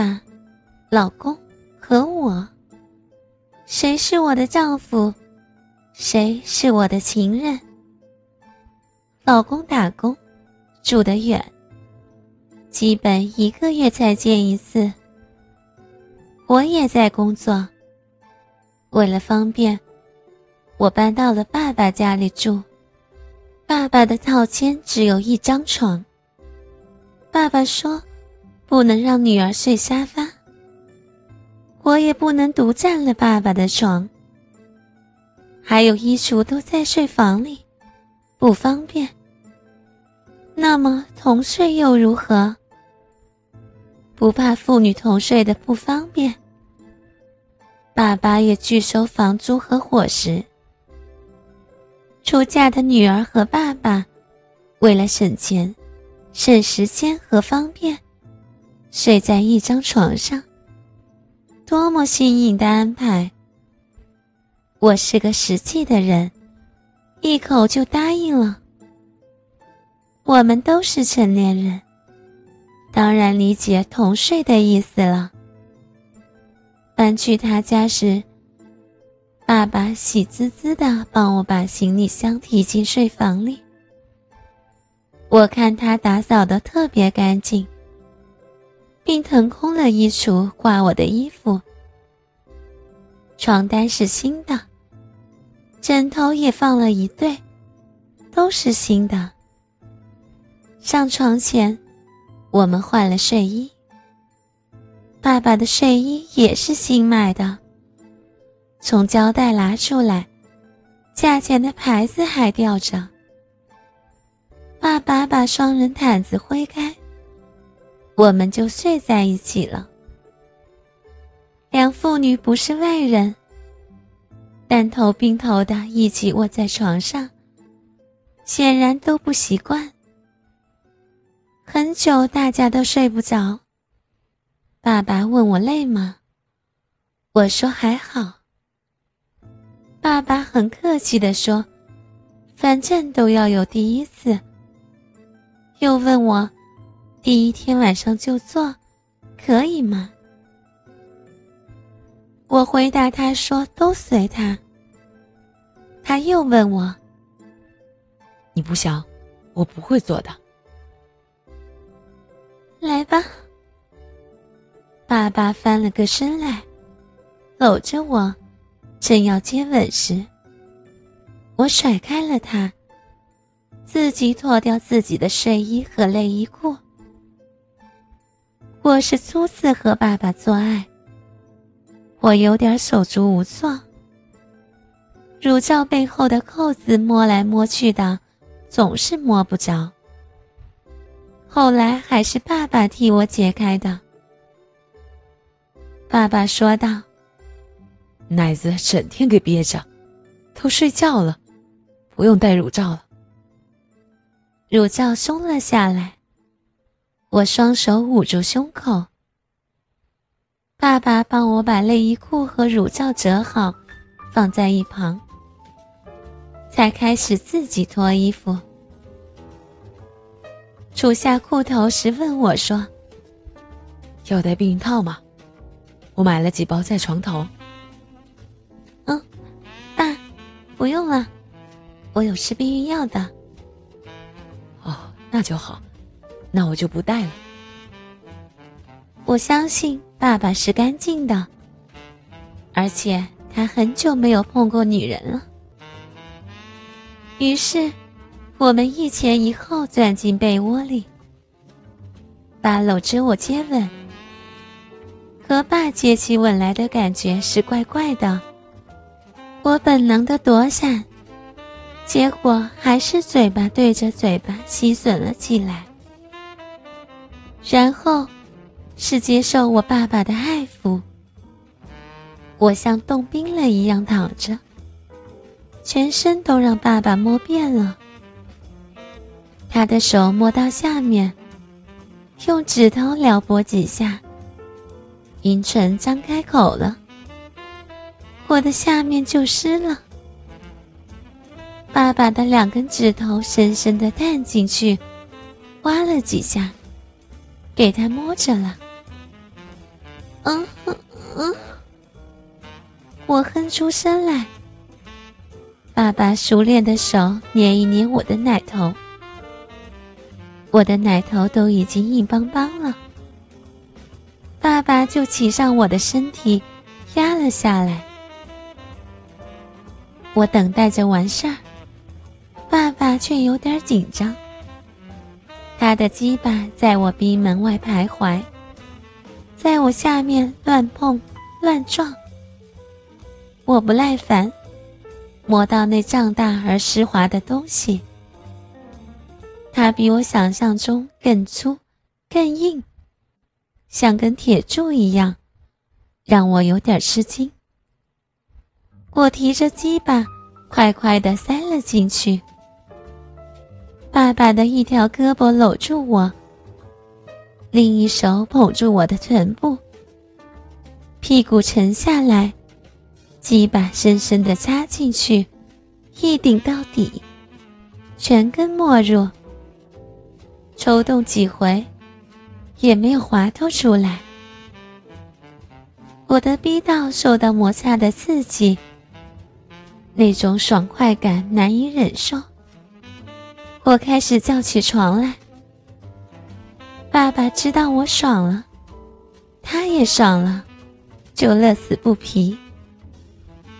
爸、老公和我。谁是我的丈夫？谁是我的情人？老公打工，住得远，基本一个月才见一次。我也在工作，为了方便，我搬到了爸爸家里住。爸爸的套间只有一张床。爸爸说，不能让女儿睡沙发。我也不能独占了爸爸的床。还有衣橱都在睡房里，不方便。那么同睡又如何？不怕父女同睡的不方便。爸爸也拒收房租和伙食。出嫁的女儿和爸爸，为了省钱、省时间和方便，睡在一张床上。多么新颖的安排！我是个实际的人，一口就答应了。我们都是成年人，当然理解同睡的意思了。搬去他家时，爸爸喜滋滋的帮我把行李箱提进睡房里。我看他打扫的特别干净。并腾空了衣橱挂我的衣服，床单是新的，枕头也放了一对，都是新的。上床前，我们换了睡衣。爸爸的睡衣也是新买的，从胶带拿出来，价钱的牌子还吊着。爸爸把双人毯子挥开。我们就睡在一起了。两父女不是外人，但头并头的一起卧在床上，显然都不习惯。很久大家都睡不着。爸爸问我累吗？我说还好。爸爸很客气的说：“反正都要有第一次。”又问我。第一天晚上就做，可以吗？我回答他说：“都随他。”他又问我：“你不想，我不会做的。”来吧。爸爸翻了个身来，搂着我，正要接吻时，我甩开了他，自己脱掉自己的睡衣和内衣裤。我是初次和爸爸做爱，我有点手足无措。乳罩背后的扣子摸来摸去的，总是摸不着。后来还是爸爸替我解开的。爸爸说道：“奶子整天给憋着，都睡觉了，不用戴乳罩了。”乳罩松了下来。我双手捂住胸口。爸爸帮我把内衣裤和乳罩折好，放在一旁，才开始自己脱衣服。除下裤头时问我说：“要带避孕套吗？我买了几包在床头。”“嗯，爸，不用了，我有吃避孕药的。”“哦，那就好。”那我就不带了。我相信爸爸是干净的，而且他很久没有碰过女人了。于是，我们一前一后钻进被窝里，爸搂着我接吻。和爸接起吻来的感觉是怪怪的，我本能的躲闪，结果还是嘴巴对着嘴巴吸吮了起来。然后，是接受我爸爸的爱抚。我像冻冰了一样躺着，全身都让爸爸摸遍了。他的手摸到下面，用指头撩拨几下，阴唇张开口了，我的下面就湿了。爸爸的两根指头深深的探进去，挖了几下。给他摸着了，嗯嗯嗯，我哼出声来。爸爸熟练的手捏一捏我的奶头，我的奶头都已经硬邦邦了。爸爸就骑上我的身体，压了下来。我等待着完事儿，爸爸却有点紧张。他的鸡巴在我逼门外徘徊，在我下面乱碰乱撞。我不耐烦，摸到那胀大而湿滑的东西，它比我想象中更粗、更硬，像根铁柱一样，让我有点吃惊。我提着鸡巴，快快地塞了进去。爸爸的一条胳膊搂住我，另一手捧住我的臀部，屁股沉下来，鸡巴深深地扎进去，一顶到底，全根没入。抽动几回，也没有滑脱出来。我的逼道受到摩擦的刺激。那种爽快感难以忍受，我开始叫起床来。爸爸知道我爽了，他也爽了，就乐此不疲。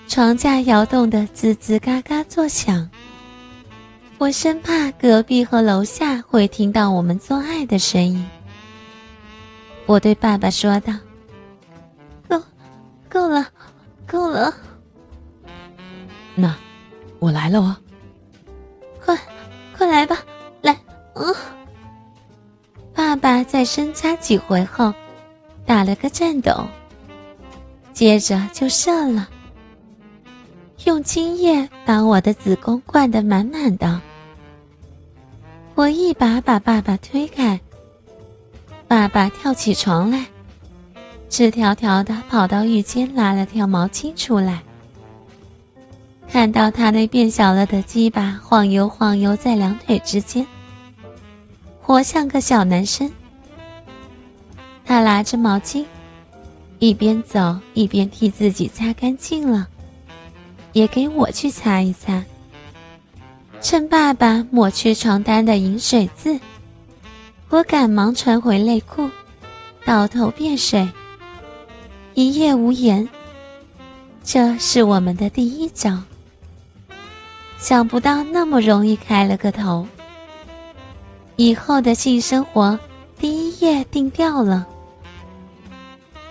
床架摇动的吱吱嘎嘎作响，我生怕隔壁和楼下会听到我们做爱的声音。我对爸爸说道：“够，够了，够了。”那，我来了哦！快，在深插几回后，打了个颤抖，接着就射了，用精液把我的子宫灌得满满的。我一把把爸爸推开，爸爸跳起床来，赤条条的跑到浴间拿了条毛巾出来。看到他那变小了的鸡巴晃悠晃悠在两腿之间，活像个小男生。他拿着毛巾，一边走一边替自己擦干净了，也给我去擦一擦。趁爸爸抹去床单的饮水渍，我赶忙穿回内裤，倒头便睡。一夜无言，这是我们的第一招。想不到那么容易开了个头。以后的性生活第一夜定掉了。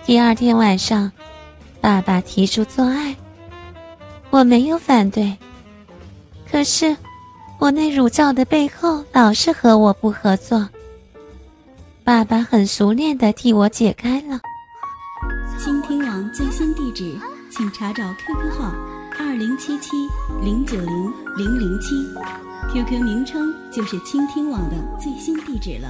第二天晚上，爸爸提出做爱，我没有反对。可是，我那乳罩的背后老是和我不合作。爸爸很熟练的替我解开了。倾听网最新地址，请查找 QQ 号。二零七七零九零零零七，QQ 名称就是倾听网的最新地址了。